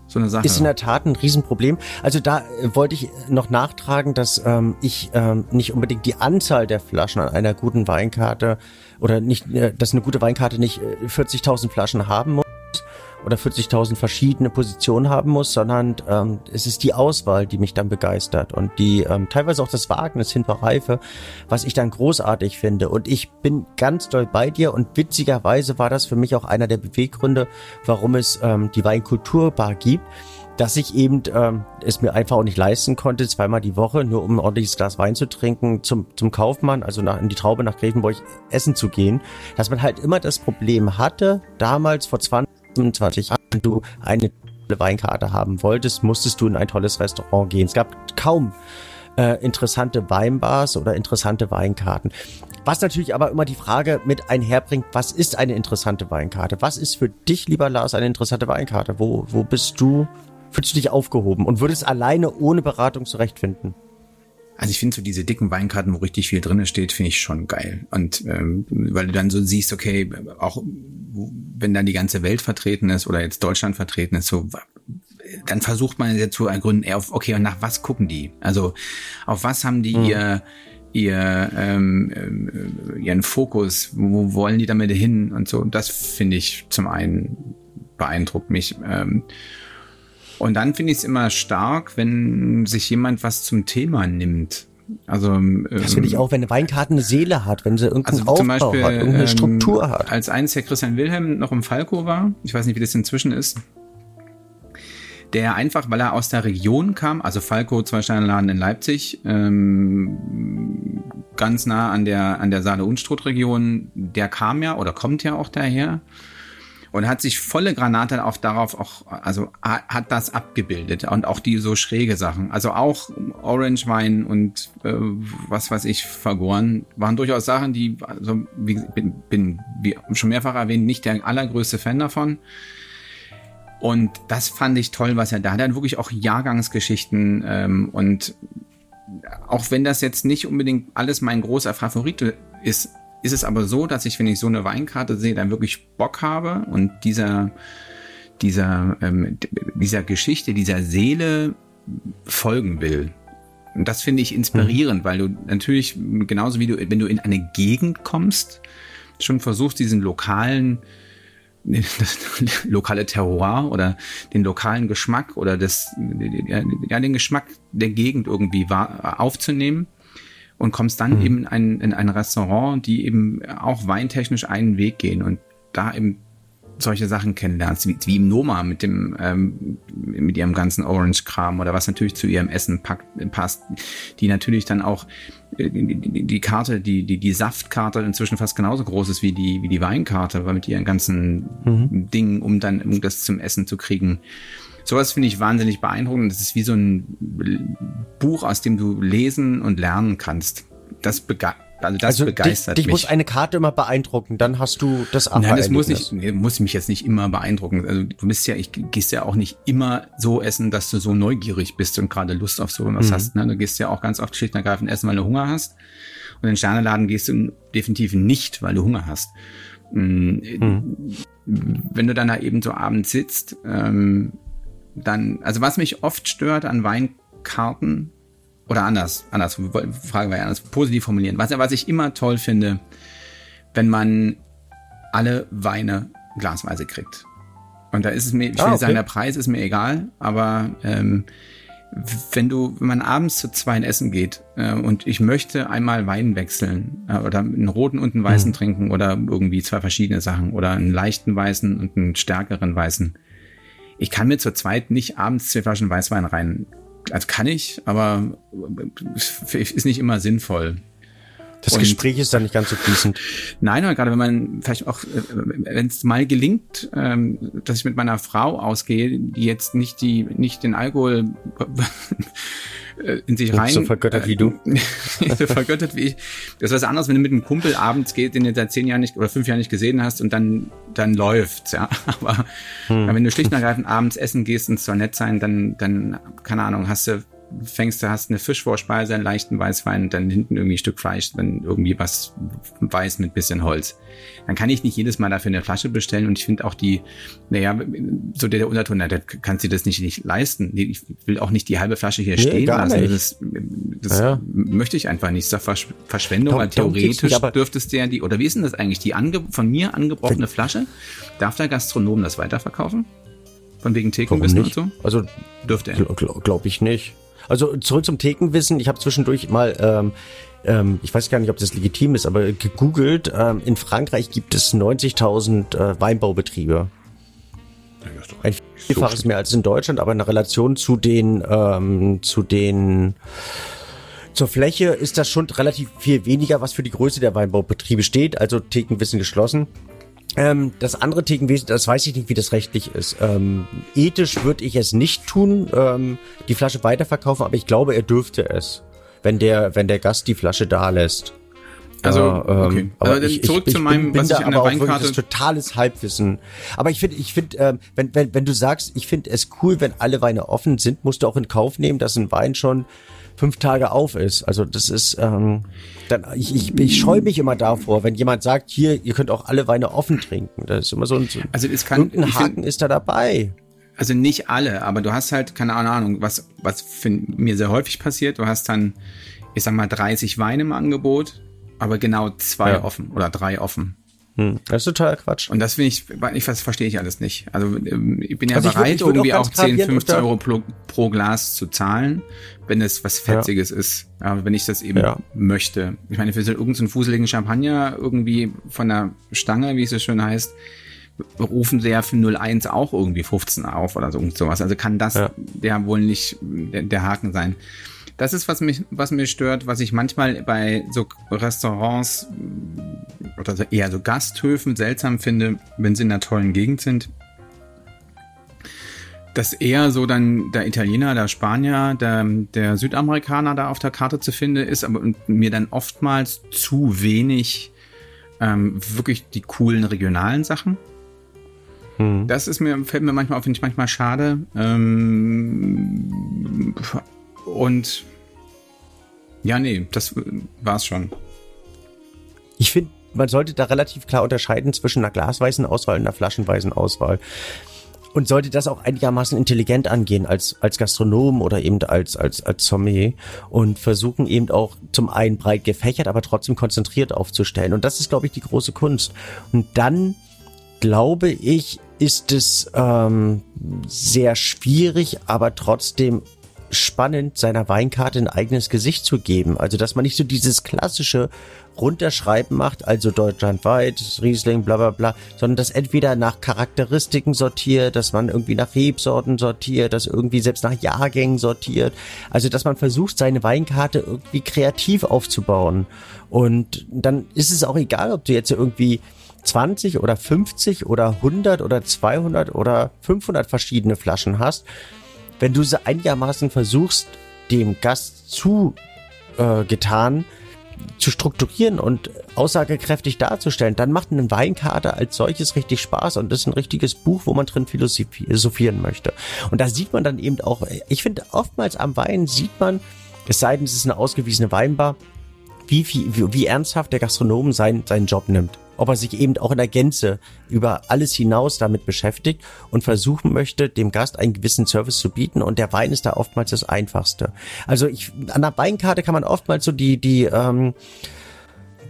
so eine Sache. Ist in der Tat ein Riesenproblem. Also da äh, wollte ich noch nachtragen, dass ähm, ich ähm, nicht unbedingt die Anzahl der Flaschen an einer guten Weinkarte oder nicht, äh, dass eine gute Weinkarte nicht 40.000 äh, Flaschen haben muss oder 40.000 verschiedene Positionen haben muss, sondern ähm, es ist die Auswahl, die mich dann begeistert und die ähm, teilweise auch das Wagnis hinter Reife, was ich dann großartig finde. Und ich bin ganz doll bei dir und witzigerweise war das für mich auch einer der Beweggründe, warum es ähm, die Weinkulturbar gibt dass ich eben ähm, es mir einfach auch nicht leisten konnte, zweimal die Woche, nur um ein ordentliches Glas Wein zu trinken, zum, zum Kaufmann, also nach, in die Traube nach Grevenburg essen zu gehen, dass man halt immer das Problem hatte, damals vor 20 25 Jahren du eine Weinkarte haben wolltest, musstest du in ein tolles Restaurant gehen. Es gab kaum äh, interessante Weinbars oder interessante Weinkarten. Was natürlich aber immer die Frage mit einherbringt, was ist eine interessante Weinkarte? Was ist für dich, lieber Lars, eine interessante Weinkarte? Wo, wo bist du, fühlst du dich aufgehoben und würdest alleine ohne Beratung zurechtfinden? Also ich finde so diese dicken Weinkarten, wo richtig viel drinne steht, finde ich schon geil. Und ähm, weil du dann so siehst, okay, auch wenn dann die ganze Welt vertreten ist oder jetzt Deutschland vertreten ist, so dann versucht man jetzt zu ergründen, eher auf, okay, und nach was gucken die? Also auf was haben die mhm. ihr ihr ähm, äh, ihren Fokus, wo wollen die damit hin und so. Und das finde ich zum einen beeindruckt mich. Ähm, und dann finde ich es immer stark, wenn sich jemand was zum Thema nimmt. Also ähm, das finde ich auch, wenn eine Weinkarte eine Seele hat, wenn sie irgendeinen also Aufbau Beispiel, hat, irgendeine ähm, Struktur hat. Als eins Herr Christian Wilhelm noch im Falco war, ich weiß nicht, wie das inzwischen ist, der einfach, weil er aus der Region kam, also Falco, zwei Sterne in Leipzig, ähm, ganz nah an der an der Saale-Unstrut-Region, der kam ja oder kommt ja auch daher und hat sich volle Granate auf darauf auch, also hat das abgebildet und auch die so schräge Sachen. Also auch Orange Wein und äh, was weiß ich, vergoren, waren durchaus Sachen, die, also wie, bin, bin wie schon mehrfach erwähnt, nicht der allergrößte Fan davon. Und das fand ich toll, was er da hat. Er hat wirklich auch Jahrgangsgeschichten ähm, und auch wenn das jetzt nicht unbedingt alles mein großer Favorit ist, ist es aber so, dass ich, wenn ich so eine Weinkarte sehe, dann wirklich Bock habe und dieser, dieser, ähm, dieser Geschichte, dieser Seele folgen will. Und das finde ich inspirierend, mhm. weil du natürlich, genauso wie du, wenn du in eine Gegend kommst, schon versuchst, diesen lokalen, das lokale Terroir oder den lokalen Geschmack oder das, ja, den Geschmack der Gegend irgendwie aufzunehmen und kommst dann mhm. eben in ein, in ein Restaurant, die eben auch weintechnisch einen Weg gehen und da eben solche Sachen kennenlernst, wie, wie im Noma mit dem ähm, mit ihrem ganzen Orange-Kram oder was natürlich zu ihrem Essen packt, passt, die natürlich dann auch äh, die, die, Karte, die, die, die Saftkarte inzwischen fast genauso groß ist wie die, wie die Weinkarte, weil mit ihren ganzen mhm. Dingen, um dann um das zum Essen zu kriegen. Sowas finde ich wahnsinnig beeindruckend. Das ist wie so ein Buch, aus dem du lesen und lernen kannst. Das begeistert also das also begeistert dich, dich mich. muss eine Karte immer beeindrucken, dann hast du das Aha Nein, das muss nicht, muss mich jetzt nicht immer beeindrucken. Also du bist ja, ich gehst ja auch nicht immer so essen, dass du so neugierig bist und gerade Lust auf so was mhm. hast. Ne? Du gehst ja auch ganz oft schlicht und ergreifend essen, weil du Hunger hast. Und in den Sterneladen gehst du definitiv nicht, weil du Hunger hast. Mm, mhm. Wenn du dann da eben so abends sitzt, ähm, dann, also was mich oft stört an Weinkarten, oder anders, anders, fragen wir anders, positiv formulieren. Was, was ich immer toll finde, wenn man alle Weine glasweise kriegt. Und da ist es mir, ich will ah, okay. sagen, der Preis ist mir egal, aber ähm, wenn du, wenn man abends zu zwei Essen geht äh, und ich möchte einmal Wein wechseln äh, oder einen roten und einen weißen mhm. trinken oder irgendwie zwei verschiedene Sachen oder einen leichten weißen und einen stärkeren weißen. Ich kann mir zur zweit nicht abends zwei Flaschen Weißwein rein. Also kann ich, aber ist nicht immer sinnvoll. Das Gespräch ist dann nicht ganz so fließend. Nein, aber gerade wenn man vielleicht auch, äh, wenn es mal gelingt, ähm, dass ich mit meiner Frau ausgehe, die jetzt nicht die, nicht den Alkohol äh, in sich rein. So vergöttert wie du. so vergöttert wie ich. Das ist was anderes, wenn du mit einem Kumpel abends geht, den du seit zehn Jahren nicht oder fünf Jahren nicht gesehen hast und dann, dann läuft's, ja. Aber hm. wenn du schlicht und ergreifend abends essen gehst und es soll nett sein, dann, dann, keine Ahnung, hast du fängst du, hast eine Fischvorspeise, einen leichten Weißwein, dann hinten irgendwie ein Stück Fleisch, dann irgendwie was weiß mit bisschen Holz. Dann kann ich nicht jedes Mal dafür eine Flasche bestellen und ich finde auch die, naja, so der, der Unterton, na, der kannst du das nicht, nicht leisten. Ich will auch nicht die halbe Flasche hier nee, stehen lassen. Nicht. Das, das ja. möchte ich einfach nicht. Das ist Versch Verschwendung, weil theoretisch nicht, dürftest du ja die, oder wie ist denn das eigentlich? Die ange, von mir angebrochene Flasche, darf der Gastronom das weiterverkaufen? Von wegen Thekenwissen und so? Also dürfte er. Glaube glaub ich nicht. Also zurück zum Thekenwissen. Ich habe zwischendurch mal, ähm, ähm, ich weiß gar nicht, ob das legitim ist, aber gegoogelt. Ähm, in Frankreich gibt es 90.000 äh, Weinbaubetriebe. Ein Vielfaches so mehr als in Deutschland, aber in Relation zu den, ähm, zu den zur Fläche ist das schon relativ viel weniger, was für die Größe der Weinbaubetriebe steht. Also Thekenwissen geschlossen. Ähm, das andere Thekenwesen, das weiß ich nicht, wie das rechtlich ist. Ähm, ethisch würde ich es nicht tun, ähm, die Flasche weiterverkaufen, aber ich glaube, er dürfte es, wenn der, wenn der Gast die Flasche da lässt. Also, okay. Ähm, aber, aber ich, zurück ich, zu meinem, bin, was ich an der Weinkarte... Das totales Halbwissen. Aber ich finde, ich finde, äh, wenn, wenn, wenn du sagst, ich finde es cool, wenn alle Weine offen sind, musst du auch in Kauf nehmen, dass ein Wein schon fünf Tage auf ist. Also das ist, ähm, dann, ich, ich, ich scheue mich immer davor, wenn jemand sagt, hier, ihr könnt auch alle Weine offen trinken. Das ist immer so ein, so also es kann, ein Haken find, ist da dabei. Also nicht alle, aber du hast halt, keine Ahnung, was, was mir sehr häufig passiert, du hast dann, ich sag mal, 30 Weine im Angebot, aber genau zwei ja. offen oder drei offen. Hm, das ist total Quatsch. Und das finde ich, ich das verstehe ich alles nicht. Also ähm, ich bin ja also bereit, würd, irgendwie auch, auch 10, 15 Euro pro, pro, Glas zu zahlen, wenn es was Fetziges ja. ist. Aber wenn ich das eben ja. möchte. Ich meine, für so irgendeinen fuseligen Champagner irgendwie von der Stange, wie es so schön heißt, rufen sie ja für 01 auch irgendwie 15 auf oder so sowas. Also kann das ja, ja wohl nicht der, der Haken sein. Das ist, was mich, was mir stört, was ich manchmal bei so Restaurants oder eher so Gasthöfen seltsam finde, wenn sie in einer tollen Gegend sind. Dass eher so dann der Italiener, der Spanier, der, der Südamerikaner da auf der Karte zu finden ist, aber mir dann oftmals zu wenig ähm, wirklich die coolen regionalen Sachen. Hm. Das ist mir, fällt mir manchmal auf, finde ich manchmal schade. Ähm, und ja, nee, das war's schon. Ich finde, man sollte da relativ klar unterscheiden zwischen einer glasweißen Auswahl und einer flaschenweisen Auswahl. Und sollte das auch einigermaßen intelligent angehen als, als Gastronom oder eben als, als, als Sommelier und versuchen eben auch zum einen breit gefächert, aber trotzdem konzentriert aufzustellen. Und das ist, glaube ich, die große Kunst. Und dann, glaube ich, ist es ähm, sehr schwierig, aber trotzdem spannend, seiner Weinkarte ein eigenes Gesicht zu geben. Also, dass man nicht so dieses klassische Runterschreiben macht, also deutschlandweit, Riesling, bla bla bla, sondern das entweder nach Charakteristiken sortiert, dass man irgendwie nach Rebsorten sortiert, dass irgendwie selbst nach Jahrgängen sortiert. Also, dass man versucht, seine Weinkarte irgendwie kreativ aufzubauen. Und dann ist es auch egal, ob du jetzt irgendwie 20 oder 50 oder 100 oder 200 oder 500 verschiedene Flaschen hast wenn du sie einigermaßen versuchst, dem Gast zu äh, getan zu strukturieren und aussagekräftig darzustellen, dann macht eine Weinkarte als solches richtig Spaß und das ist ein richtiges Buch, wo man drin philosophieren möchte. Und da sieht man dann eben auch, ich finde oftmals am Wein sieht man, es sei denn, es ist eine ausgewiesene Weinbar, wie, wie, wie ernsthaft der Gastronom sein, seinen Job nimmt ob er sich eben auch in der Gänze über alles hinaus damit beschäftigt und versuchen möchte, dem Gast einen gewissen Service zu bieten. Und der Wein ist da oftmals das Einfachste. Also ich, an der Weinkarte kann man oftmals so die, die, ähm,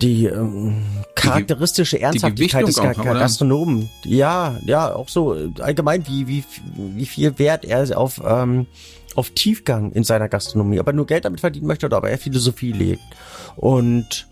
die ähm, charakteristische Ernsthaftigkeit des Gastronomen. Ja, ja, auch so äh, allgemein, wie, wie, wie viel Wert er auf, ähm, auf Tiefgang in seiner Gastronomie, ob er nur Geld damit verdienen möchte oder ob er Philosophie legt. Und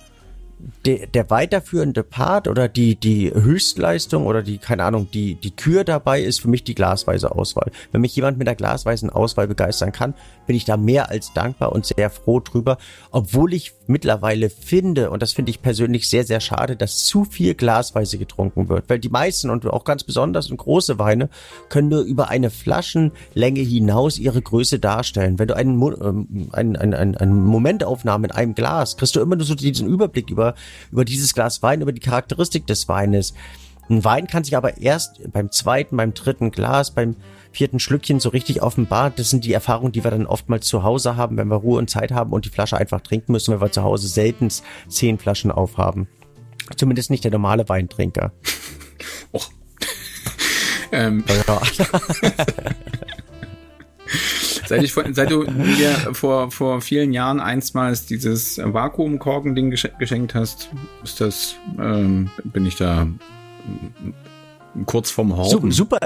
der, der weiterführende Part oder die, die Höchstleistung oder die, keine Ahnung, die, die Kür dabei ist für mich die glasweise Auswahl. Wenn mich jemand mit der glasweisen Auswahl begeistern kann, bin ich da mehr als dankbar und sehr froh drüber, obwohl ich mittlerweile finde, und das finde ich persönlich sehr, sehr schade, dass zu viel glasweise getrunken wird, weil die meisten und auch ganz besonders und große Weine können nur über eine Flaschenlänge hinaus ihre Größe darstellen. Wenn du einen, ähm, einen, einen, einen, Momentaufnahme in einem Glas, kriegst du immer nur so diesen Überblick über, über dieses Glas Wein, über die Charakteristik des Weines. Ein Wein kann sich aber erst beim zweiten, beim dritten Glas, beim vierten Schlückchen so richtig offenbart. Das sind die Erfahrungen, die wir dann oftmals zu Hause haben, wenn wir Ruhe und Zeit haben und die Flasche einfach trinken müssen, weil wir zu Hause selten zehn Flaschen aufhaben. Zumindest nicht der normale Weintrinker. Och. ähm. Seit, ich, seit du mir vor, vor vielen Jahren einstmals dieses Vakuumkorken-Ding geschenkt hast, ist das, ähm, bin ich da kurz vorm Horten. Super,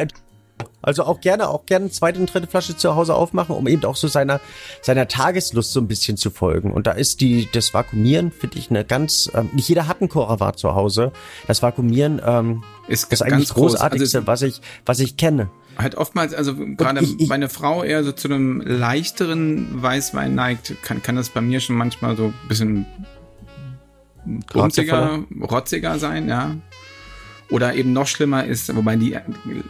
also auch gerne, auch gerne zweite und dritte Flasche zu Hause aufmachen, um eben auch so seiner, seiner Tageslust so ein bisschen zu folgen. Und da ist die, das Vakuumieren, finde ich, eine ganz, ähm, nicht jeder hat einen Koravat zu Hause. Das Vakuumieren, ähm, ist das eigentlich das Großartigste, also was ich, was ich kenne. Halt oftmals, also gerade meine Frau eher so zu einem leichteren Weißwein neigt, kann, kann das bei mir schon manchmal so ein bisschen rotziger, rotziger sein, ja. Oder eben noch schlimmer ist, wobei die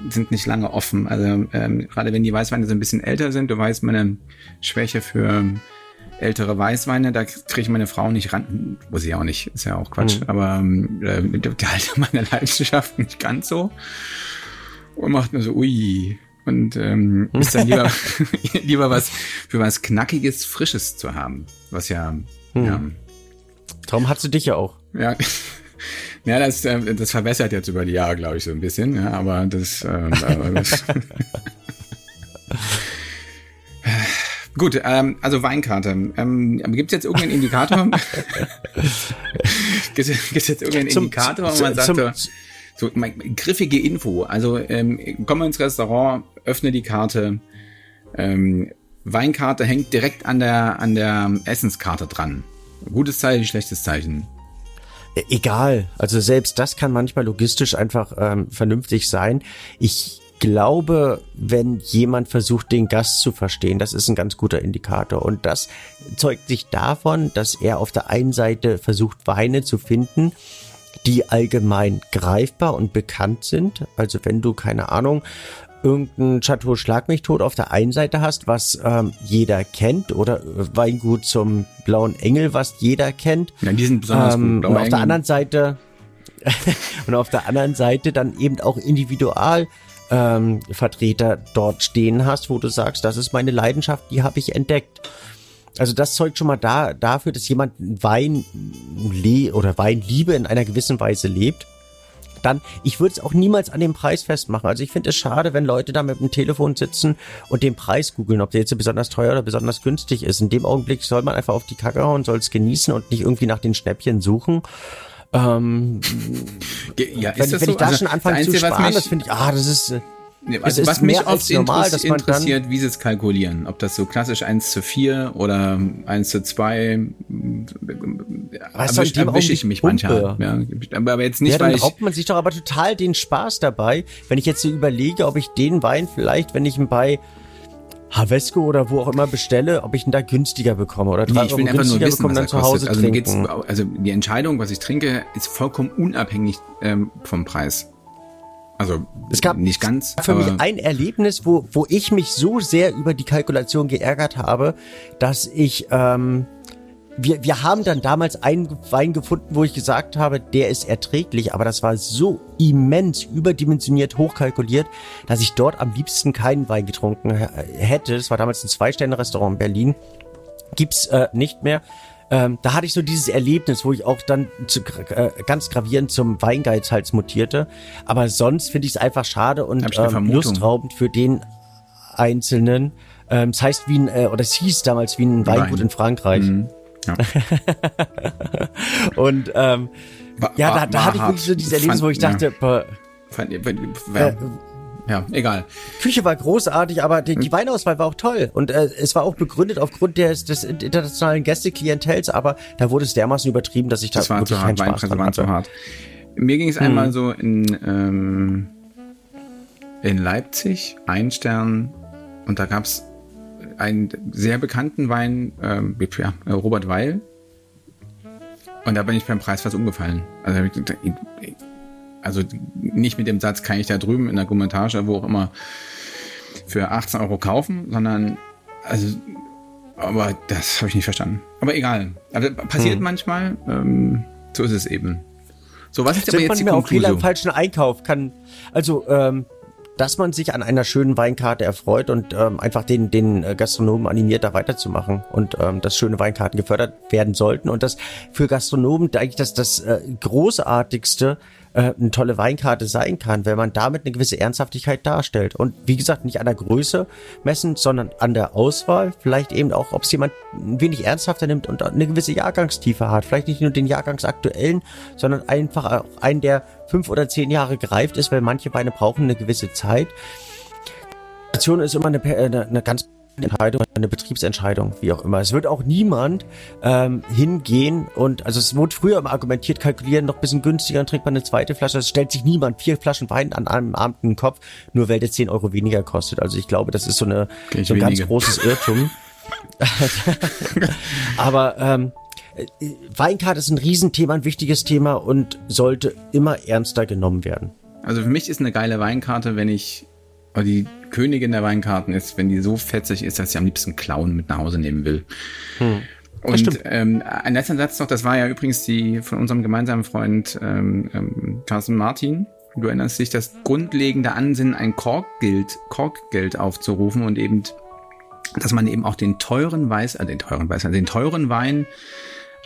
sind nicht lange offen. Also ähm, gerade wenn die Weißweine so ein bisschen älter sind, du weißt meine Schwäche für ältere Weißweine, da kriege ich meine Frau nicht ran, muss ich auch nicht, ist ja auch Quatsch, mhm. aber äh, die halte meine Leidenschaft nicht ganz so und macht nur so, ui, und ähm, ist dann lieber, lieber was für was Knackiges, Frisches zu haben, was ja, mhm. ja Darum hast du dich ja auch. Ja. Ja, das, äh, das verbessert jetzt über die Jahre, glaube ich, so ein bisschen. Ja, aber das, ähm, aber das Gut, ähm, also Weinkarte. Ähm, Gibt es jetzt irgendeinen Indikator? Gibt es jetzt irgendeinen zum, Indikator, wo man sagt, zum, so, so griffige Info. Also ähm, komm ins Restaurant, öffne die Karte. Ähm, Weinkarte hängt direkt an der an der Essenskarte dran. Gutes Zeichen, schlechtes Zeichen. Egal. Also selbst das kann manchmal logistisch einfach ähm, vernünftig sein. Ich glaube, wenn jemand versucht, den Gast zu verstehen, das ist ein ganz guter Indikator. Und das zeugt sich davon, dass er auf der einen Seite versucht, Weine zu finden, die allgemein greifbar und bekannt sind. Also wenn du, keine Ahnung, irgendein Chateau Schlag mich tot auf der einen Seite hast, was ähm, jeder kennt, oder Weingut zum Blauen Engel, was jeder kennt. Ja, die sind besonders ähm, gut. Und auf der anderen Seite und auf der anderen Seite dann eben auch Individual ähm, Vertreter dort stehen hast, wo du sagst, das ist meine Leidenschaft, die habe ich entdeckt. Also das zeugt schon mal da, dafür, dass jemand Wein oder Weinliebe in einer gewissen Weise lebt dann, ich würde es auch niemals an dem Preis festmachen. Also ich finde es schade, wenn Leute da mit dem Telefon sitzen und den Preis googeln, ob der jetzt besonders teuer oder besonders günstig ist. In dem Augenblick soll man einfach auf die Kacke hauen, soll es genießen und nicht irgendwie nach den Schnäppchen suchen. Ähm, ja, wenn, wenn so? ich da also schon anfange zu sparen, das finde ich, ah, das ist... Also was mich oft normal, dass man interessiert, wie sie es kalkulieren. Ob das so klassisch 1 zu 4 oder 1 zu 2, erwische erwisch ich mich Pumpe. manchmal. Ja, aber jetzt nicht, ja, dann weil raubt man sich doch aber total den Spaß dabei, wenn ich jetzt so überlege, ob ich den Wein vielleicht, wenn ich ihn bei Havesco oder wo auch immer bestelle, ob ich ihn da günstiger bekomme oder drei nee, ich will einfach nur wissen, bekomme, dann zu Hause also trinken. Also die Entscheidung, was ich trinke, ist vollkommen unabhängig ähm, vom Preis. Also es gab nicht ganz. Für mich ein Erlebnis, wo, wo ich mich so sehr über die Kalkulation geärgert habe, dass ich ähm, wir, wir haben dann damals einen Wein gefunden, wo ich gesagt habe, der ist erträglich, aber das war so immens überdimensioniert hochkalkuliert, dass ich dort am liebsten keinen Wein getrunken hätte. Das war damals ein Zwei-Sterne-Restaurant in Berlin. Gibt's äh, nicht mehr. Ähm, da hatte ich so dieses Erlebnis, wo ich auch dann zu, äh, ganz gravierend zum Weingeizhals mutierte. Aber sonst finde ich es einfach schade und ähm, lustraubend für den Einzelnen. Ähm, es heißt wie ein, äh, oder es hieß damals wie ein Weingut Wein. in Frankreich. Mhm. Ja. und ähm, war, ja, da, da hatte ich wirklich so dieses Erlebnis, wo ich dachte, ja. boah, fand, äh, ja, egal. Küche war großartig, aber die, die hm. Weinauswahl war auch toll. Und äh, es war auch begründet aufgrund des, des internationalen Gästeklientels, aber da wurde es dermaßen übertrieben, dass ich da das war wirklich zu hart, keinen Spaß dran hatte. Zu hart. Mir ging es einmal hm. so in, ähm, in Leipzig, ein Stern, und da gab's einen sehr bekannten Wein, ähm, ja, Robert Weil. Und da bin ich beim Preis fast umgefallen. Also also nicht mit dem Satz, kann ich da drüben in der Kommentarstelle, wo auch immer, für 18 Euro kaufen, sondern, also, aber das habe ich nicht verstanden. Aber egal. Also passiert hm. manchmal, ähm, so ist es eben. So, was ist aber jetzt die Konklusion? auch Fehler im falschen Einkauf kann, also, ähm, dass man sich an einer schönen Weinkarte erfreut und ähm, einfach den, den äh, Gastronomen animiert, da weiterzumachen und ähm, dass schöne Weinkarten gefördert werden sollten und das für Gastronomen eigentlich das, das äh, großartigste äh, eine tolle Weinkarte sein kann, wenn man damit eine gewisse Ernsthaftigkeit darstellt. Und wie gesagt, nicht an der Größe messen, sondern an der Auswahl. Vielleicht eben auch, ob es jemand ein wenig ernsthafter nimmt und eine gewisse Jahrgangstiefe hat. Vielleicht nicht nur den Jahrgangsaktuellen, sondern einfach auch einen, der fünf oder zehn Jahre gereift ist, weil manche Weine brauchen eine gewisse Zeit. ist immer eine, eine, eine ganz Entscheidung, eine Betriebsentscheidung, wie auch immer. Es wird auch niemand ähm, hingehen und, also es wurde früher immer argumentiert, kalkulieren noch ein bisschen günstiger, dann trinkt man eine zweite Flasche. Es stellt sich niemand vier Flaschen Wein an einem Abend in den Kopf, nur weil der 10 Euro weniger kostet. Also ich glaube, das ist so, eine, so ein ganz großes Irrtum. Aber ähm, Weinkarte ist ein Riesenthema, ein wichtiges Thema und sollte immer ernster genommen werden. Also für mich ist eine geile Weinkarte, wenn ich aber die Königin der Weinkarten ist, wenn die so fetzig ist, dass sie am liebsten klauen mit nach Hause nehmen will. Hm. Und ähm, ein letzter Satz noch, das war ja übrigens die von unserem gemeinsamen Freund ähm, ähm, Carsten Martin. Du erinnerst dich, das grundlegende Ansinnen, ein Korkgeld, Korkgeld aufzurufen und eben, dass man eben auch den teuren Weiß, äh, den teuren Weiß, also den teuren Wein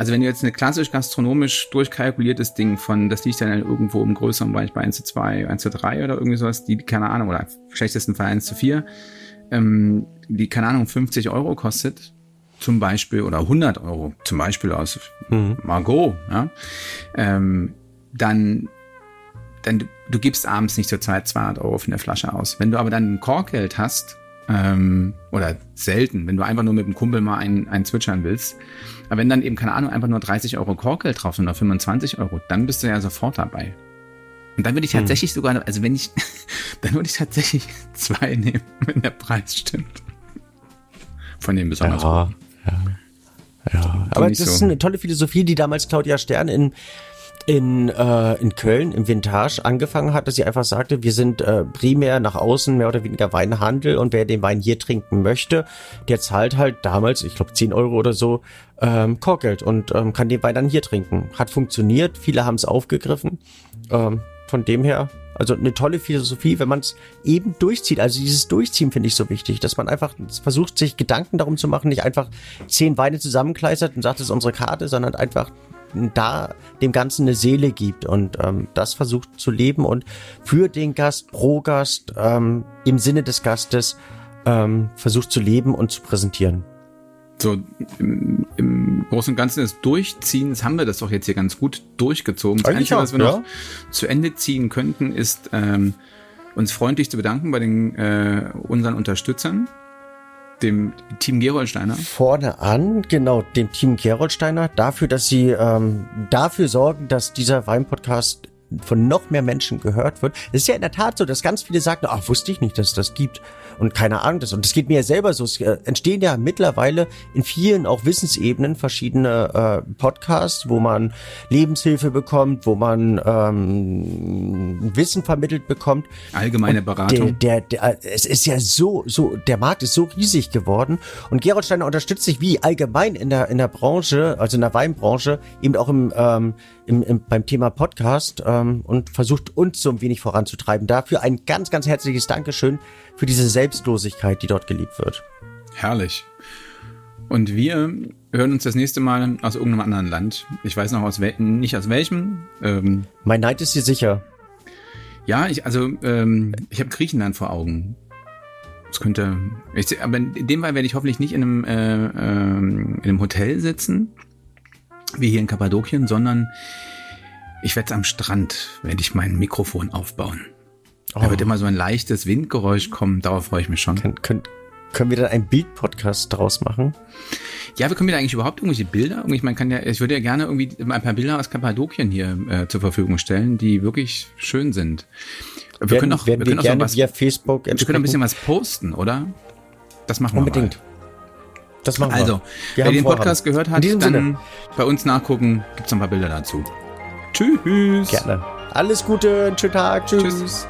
also wenn du jetzt eine klassisch gastronomisch durchkalkuliertes Ding von, das liegt dann irgendwo im größeren Bereich bei 1 zu 2, 1 zu 3 oder irgendwie sowas, die, keine Ahnung, oder schlechtesten Fall 1 zu 4, ähm, die, keine Ahnung, 50 Euro kostet, zum Beispiel, oder 100 Euro, zum Beispiel aus mhm. Margot, ja, ähm, dann, dann, du, du gibst abends nicht zur Zeit 200 Euro für eine Flasche aus. Wenn du aber dann ein Korkgeld hast, ähm, oder selten, wenn du einfach nur mit dem Kumpel mal einen, einen zwitschern willst. Aber wenn dann eben, keine Ahnung, einfach nur 30 Euro Korkgeld drauf sind oder 25 Euro, dann bist du ja sofort dabei. Und dann würde ich hm. tatsächlich hm. sogar, also wenn ich, dann würde ich tatsächlich zwei nehmen, wenn der Preis stimmt. Von dem besonders. Ja, ja. ja. Aber das so. ist eine tolle Philosophie, die damals Claudia Stern in in, äh, in Köln im Vintage angefangen hat, dass sie einfach sagte, wir sind äh, primär nach außen mehr oder weniger Weinhandel und wer den Wein hier trinken möchte, der zahlt halt damals, ich glaube 10 Euro oder so, ähm, Korkgeld und ähm, kann den Wein dann hier trinken. Hat funktioniert, viele haben es aufgegriffen. Ähm, von dem her, also eine tolle Philosophie, wenn man es eben durchzieht. Also dieses Durchziehen finde ich so wichtig, dass man einfach versucht, sich Gedanken darum zu machen, nicht einfach zehn Weine zusammenkleistert und sagt, das ist unsere Karte, sondern einfach da dem Ganzen eine Seele gibt und ähm, das versucht zu leben und für den Gast, pro Gast, ähm, im Sinne des Gastes ähm, versucht zu leben und zu präsentieren. So, im, im Großen und Ganzen des Durchziehens haben wir das doch jetzt hier ganz gut durchgezogen. Das Einzige, was wir ja. noch zu Ende ziehen könnten, ist ähm, uns freundlich zu bedanken bei den äh, unseren Unterstützern dem Team Geroldsteiner? Vorne an, genau, dem Team Geroldsteiner, dafür, dass sie ähm, dafür sorgen, dass dieser Weinpodcast von noch mehr Menschen gehört wird. Es ist ja in der Tat so, dass ganz viele sagen, ach, wusste ich nicht, dass es das gibt und keine Ahnung das. Und das geht mir ja selber so. Es äh, entstehen ja mittlerweile in vielen auch Wissensebenen verschiedene äh, Podcasts, wo man Lebenshilfe bekommt, wo man ähm, Wissen vermittelt bekommt. Allgemeine Beratung. Der, der, der, es ist ja so, so, der Markt ist so riesig geworden und Gerold Steiner unterstützt sich wie allgemein in der in der Branche, also in der Weinbranche, eben auch im, ähm, im, im beim Thema Podcast ähm, und versucht uns so ein wenig voranzutreiben. Dafür ein ganz, ganz herzliches Dankeschön für diese Selbstlosigkeit, die dort gelebt wird. Herrlich. Und wir hören uns das nächste Mal aus irgendeinem anderen Land. Ich weiß noch aus welchem, nicht aus welchem. Ähm, mein Neid ist dir sicher. Ja, ich, also ähm, ich habe Griechenland vor Augen. Das könnte. Ich, aber in dem Fall werde ich hoffentlich nicht in einem, äh, äh, in einem Hotel sitzen, wie hier in Kappadokien, sondern ich werde am Strand, werde ich mein Mikrofon aufbauen. Oh. Da wird immer so ein leichtes Windgeräusch kommen, darauf freue ich mich schon. Können, können, können wir dann einen Bildpodcast draus machen? Ja, wir können wir da eigentlich überhaupt irgendwelche Bilder? Ich meine, kann ja, ich würde ja gerne irgendwie ein paar Bilder aus Kappadokien hier äh, zur Verfügung stellen, die wirklich schön sind. Wir werden, können auch, werden wir, können wir gerne was, via Facebook Wir können ein bisschen was posten, oder? Das machen wir Unbedingt. Mal. Das machen also, wir. wer den Vorhaben. Podcast gehört hat, dann Sinne. bei uns nachgucken, gibt's ein paar Bilder dazu. Tschüss. Gerne. Alles Gute, einen schönen Tag. Tschüss. Tschüss.